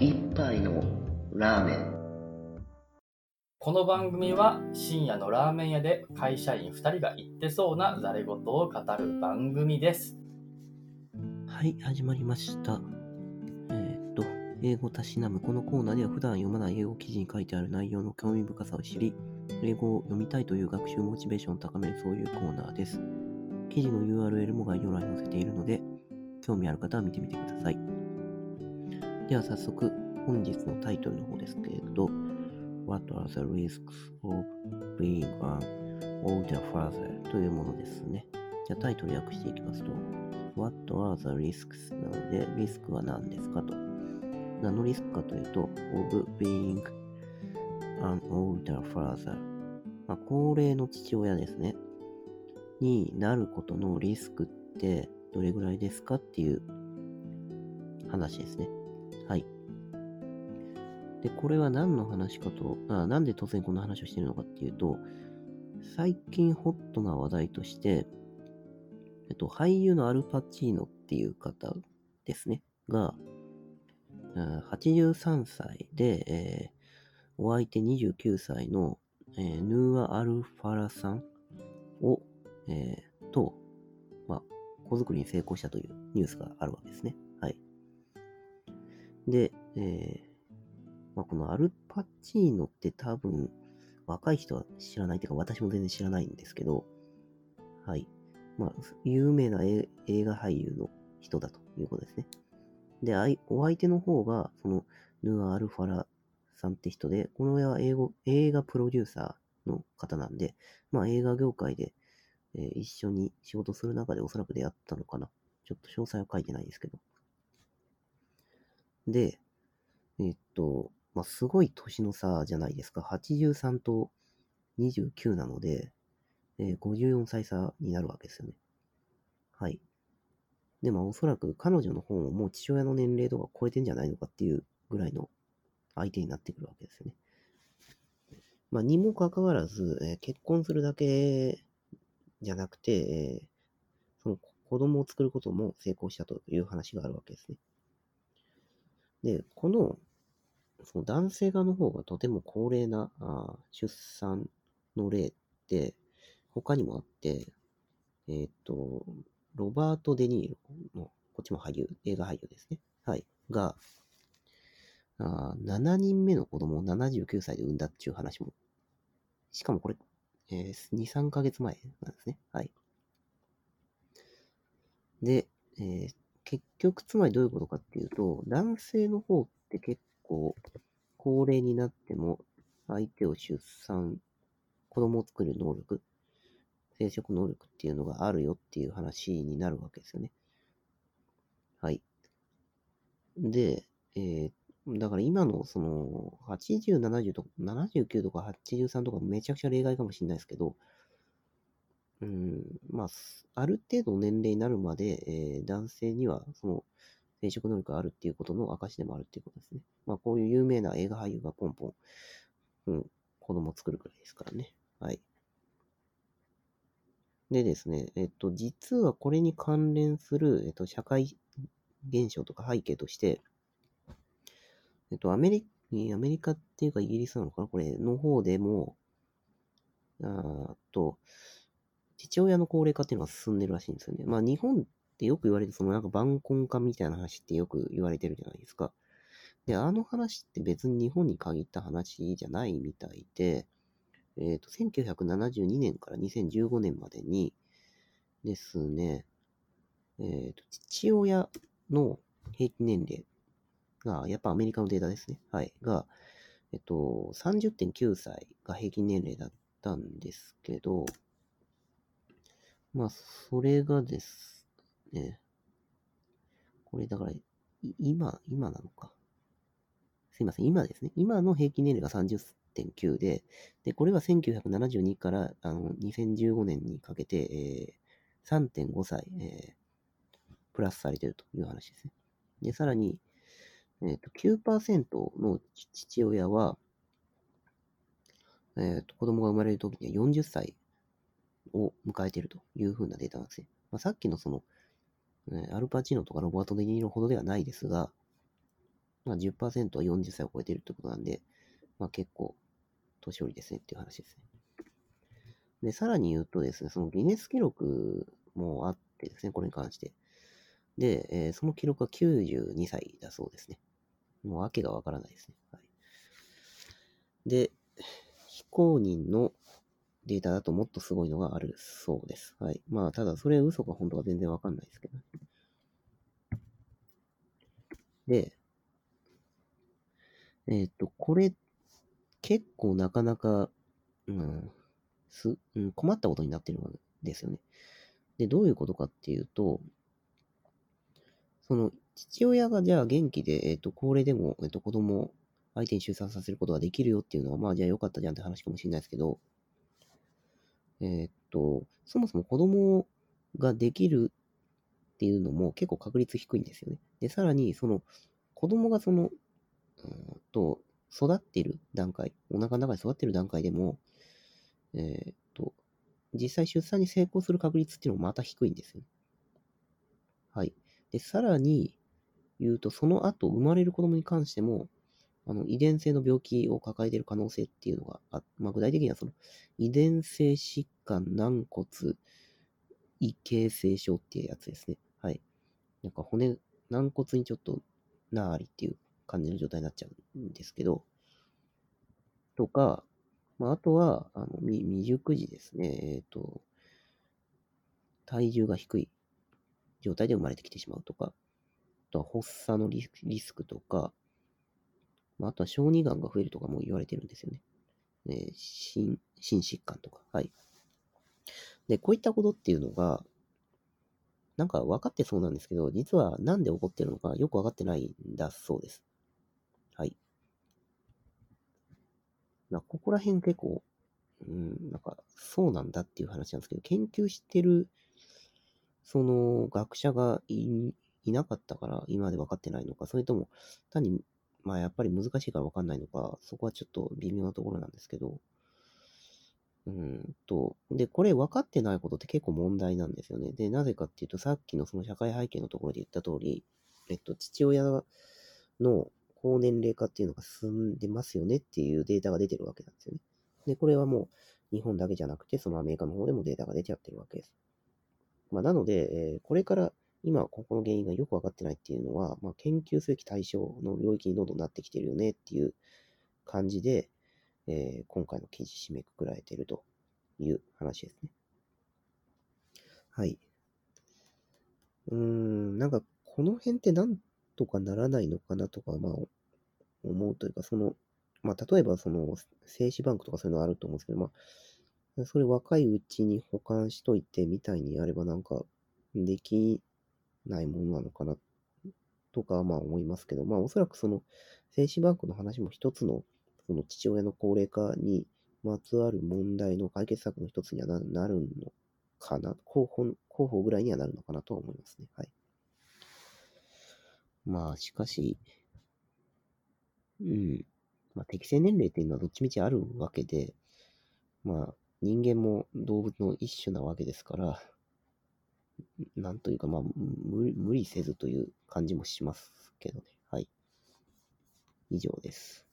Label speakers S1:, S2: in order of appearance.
S1: 一杯のラーメン
S2: この番組は深夜のラーメン屋で会社員2人が言ってそうなざれ言を語る番組です。
S3: はい、始まりました。えーっと、英語たしなむこのコーナーでは普段読まない英語記事に書いてある内容の興味深さを知り、英語を読みたいという学習モチベーションを高めるそういうコーナーです。記事の URL も概要欄に載せているので、興味ある方は見てみてください。では早速、本日のタイトルの方ですけれど、What are the risks of being an older father? というものですね。じゃあタイトル訳していきますと、What are the risks? なので、リスクは何ですかと。何のリスクかというと、of being an older father。まあ、高齢の父親ですね。になることのリスクってどれぐらいですかっていう話ですね。はい。で、これは何の話かと、あなんで突然こんな話をしてるのかっていうと、最近ホットな話題として、えっと、俳優のアルパチーノっていう方ですね、が、83歳で、えーお相手29歳の、えーヌーア・アルファラさんを、えーと、まあ、子作りに成功したというニュースがあるわけですね。で、えーまあ、このアルパチーノって多分、若い人は知らないというか、私も全然知らないんですけど、はい。まあ、有名な映画俳優の人だということですね。で、お相手の方が、その、ヌア・アルファラさんって人で、この親は英語映画プロデューサーの方なんで、まあ映画業界で、えー一緒に仕事する中でおそらく出会ったのかな。ちょっと詳細は書いてないですけど。で、えっと、まあすごい年の差じゃないですか。83と29なので、えー54歳差になるわけですよね。はい。で、まあおそらく彼女の方ももう父親の年齢とか超えてんじゃないのかっていうぐらいの相手になってくるわけですよね。まあ、にもかかわらず、えー結婚するだけじゃなくて、えーその子供を作ることも成功したという話があるわけですね。で、この、その男性側の方がとても高齢なあ出産の例って他にもあって、えーっと、ロバート・デ・ニーロの、こっちも俳優、映画俳優ですね。はい。が、あ7人目の子供を79歳で産んだっていう話も。しかもこれ、えー2、3ヶ月前なんですね。はい。で、えー結局、つまりどういうことかっていうと、男性の方って結構、高齢になっても、相手を出産、子供を作る能力、生殖能力っていうのがあるよっていう話になるわけですよね。はい。で、えーだから今のその80、70とか、79とか83とかめちゃくちゃ例外かもしれないですけど、うん、まあ、ある程度年齢になるまで、えー男性にはその生殖能力があるっていうことの証でもあるっていうことですね。まあ、こういう有名な映画俳優がポンポン、うん、子供を作るくらいですからね。はい。でですね、えっと、実はこれに関連する、えっと、社会現象とか背景として、えっと、アメリアメリカっていうかイギリスなのかな？これの方でも、あっと、父親の高齢化っていうのが進んでるらしいんですよね。まあ日本ってよく言われる、そのなんか晩婚化みたいな話ってよく言われてるじゃないですか。で、あの話って別に日本に限った話じゃないみたいで、えっ、と、1972年から2015年までにですね、えっ、と、父親の平均年齢が、やっぱアメリカのデータですね。はい。が、えっと、30.9歳が平均年齢だったんですけど、まあ、それがですね、これだから、今、今なのか。すいません、今ですね。今の平均年齢が30.9で、で、これは1972からあの2015年にかけて、えー、3.5歳、えープラスされてるという話ですね。で、さらに、えっ、と、9%の父親は、えっ、と、子供が生まれるときには40歳を迎えているというふうなデータなんですね。まあ、さっきのその、えアルパチーノとかロバート・デ・ニーロほどではないですが、まあ、10%は40歳を超えているってことなんで、まあ結構、年寄りですねっていう話ですね。で、さらに言うとですね、そのギネス記録もあってですね、これに関して。で、えーその記録は92歳だそうですね。もう訳がわからないですね。はい、で、非公認のデータだともっとすごいのがあるそうです。はい。まあ、ただ、それ嘘か本当か全然わかんないですけど。で、えっ、と、これ、結構なかなか、うん、す、うん、困ったことになってるんですよね。で、どういうことかっていうと、その、父親がじゃあ元気で、えっ、と、高齢でも、えっ、と、子供相手に出産させることができるよっていうのは、まあ、じゃあよかったじゃんって話かもしれないですけど、えーっと、そもそも子供ができるっていうのも結構確率低いんですよね。で、さらに、その、子供がその、うんと、育っている段階、お腹の中で育っている段階でも、えーっと、実際出産に成功する確率っていうのもまた低いんですよね。はい。で、さらに言うと、その後生まれる子供に関しても、あの遺伝性の病気を抱えている可能性っていうのがあ、まあ、具体的にはその遺伝性疾患軟骨異形成症っていうやつですね。はい。なんか骨、軟骨にちょっとなーりっていう感じの状態になっちゃうんですけど、とか、まあ、あとは、あの未未熟児ですね。えっ、と、体重が低い状態で生まれてきてしまうとか、あとは発作のリスクとか、まあ、あとは小児がんが増えるとかも言われてるんですよね。えー心、心疾患とか。はい。で、こういったことっていうのが、なんか分かってそうなんですけど、実はなんで起こってるのかよく分かってないんだそうです。はい。まあここら辺結構、うん、なんか、そうなんだっていう話なんですけど、研究してる、その、学者がいいなかったから、今まで分かってないのか、それとも、単にまあやっぱり難しいから分かんないのか、そこはちょっと微妙なところなんですけど、うんと、で、これ分かってないことって結構問題なんですよね。で、なぜかっていうと、さっきのその社会背景のところで言った通り、えっと、父親の高年齢化っていうのが進んでますよねっていうデータが出てるわけなんですよね。で、これはもう日本だけじゃなくて、そのアメリカの方でもデータが出ちゃってるわけです。まあ、なので、えーこれから今ここの原因がよくわかってないっていうのは、まあ、研究すべき対象の領域にどんどんなってきてるよねっていう感じで、えー今回の記事締めくくられているという話ですね。はい。うーん、なんかこの辺ってなんとかならないのかなとか、まあ、思うというか、その、まあ、例えばその、精子バンクとかそういうのあると思うんですけど、まあ、それ若いうちに保管しといてみたいにやればなんか、できないものなのかな、とか、まあ思いますけど、まあおそらくその、精子バンクの話も一つの、その父親の高齢化にまつわる問題の解決策の一つにはななるのかな、候補、候補ぐらいにはなるのかなとは思いますね。はい。まあ、しかし、うん。まあ、適正年齢っていうのはどっちみちあるわけで、まあ、人間も動物の一種なわけですから、なんというか、まあ、無理無理せずという感じもしますけどね。はい。以上です。